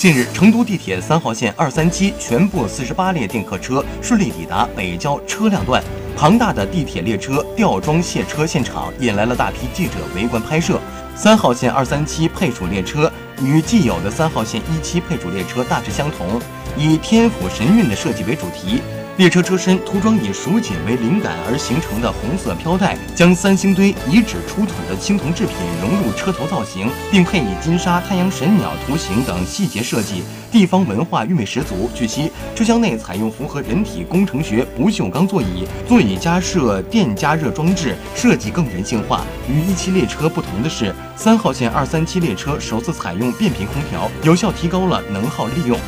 近日，成都地铁三号线二三七全部四十八列电客车顺利抵达北郊车辆段。庞大的地铁列车吊装卸车现场引来了大批记者围观拍摄。三号线二三七配属列车与既有的三号线一期配属列车大致相同，以天府神韵的设计为主题。列车车身涂装以蜀锦为灵感而形成的红色飘带，将三星堆遗址出土的青铜制品融入车头造型，并配以金沙、太阳神鸟图形等细节设计，地方文化韵味十足。据悉，车厢内采用符合人体工程学不锈钢座椅，座椅加设电加热装置，设计更人性化。与一期列车不同的是，三号线二三七列车首次采用变频空调，有效提高了能耗利用。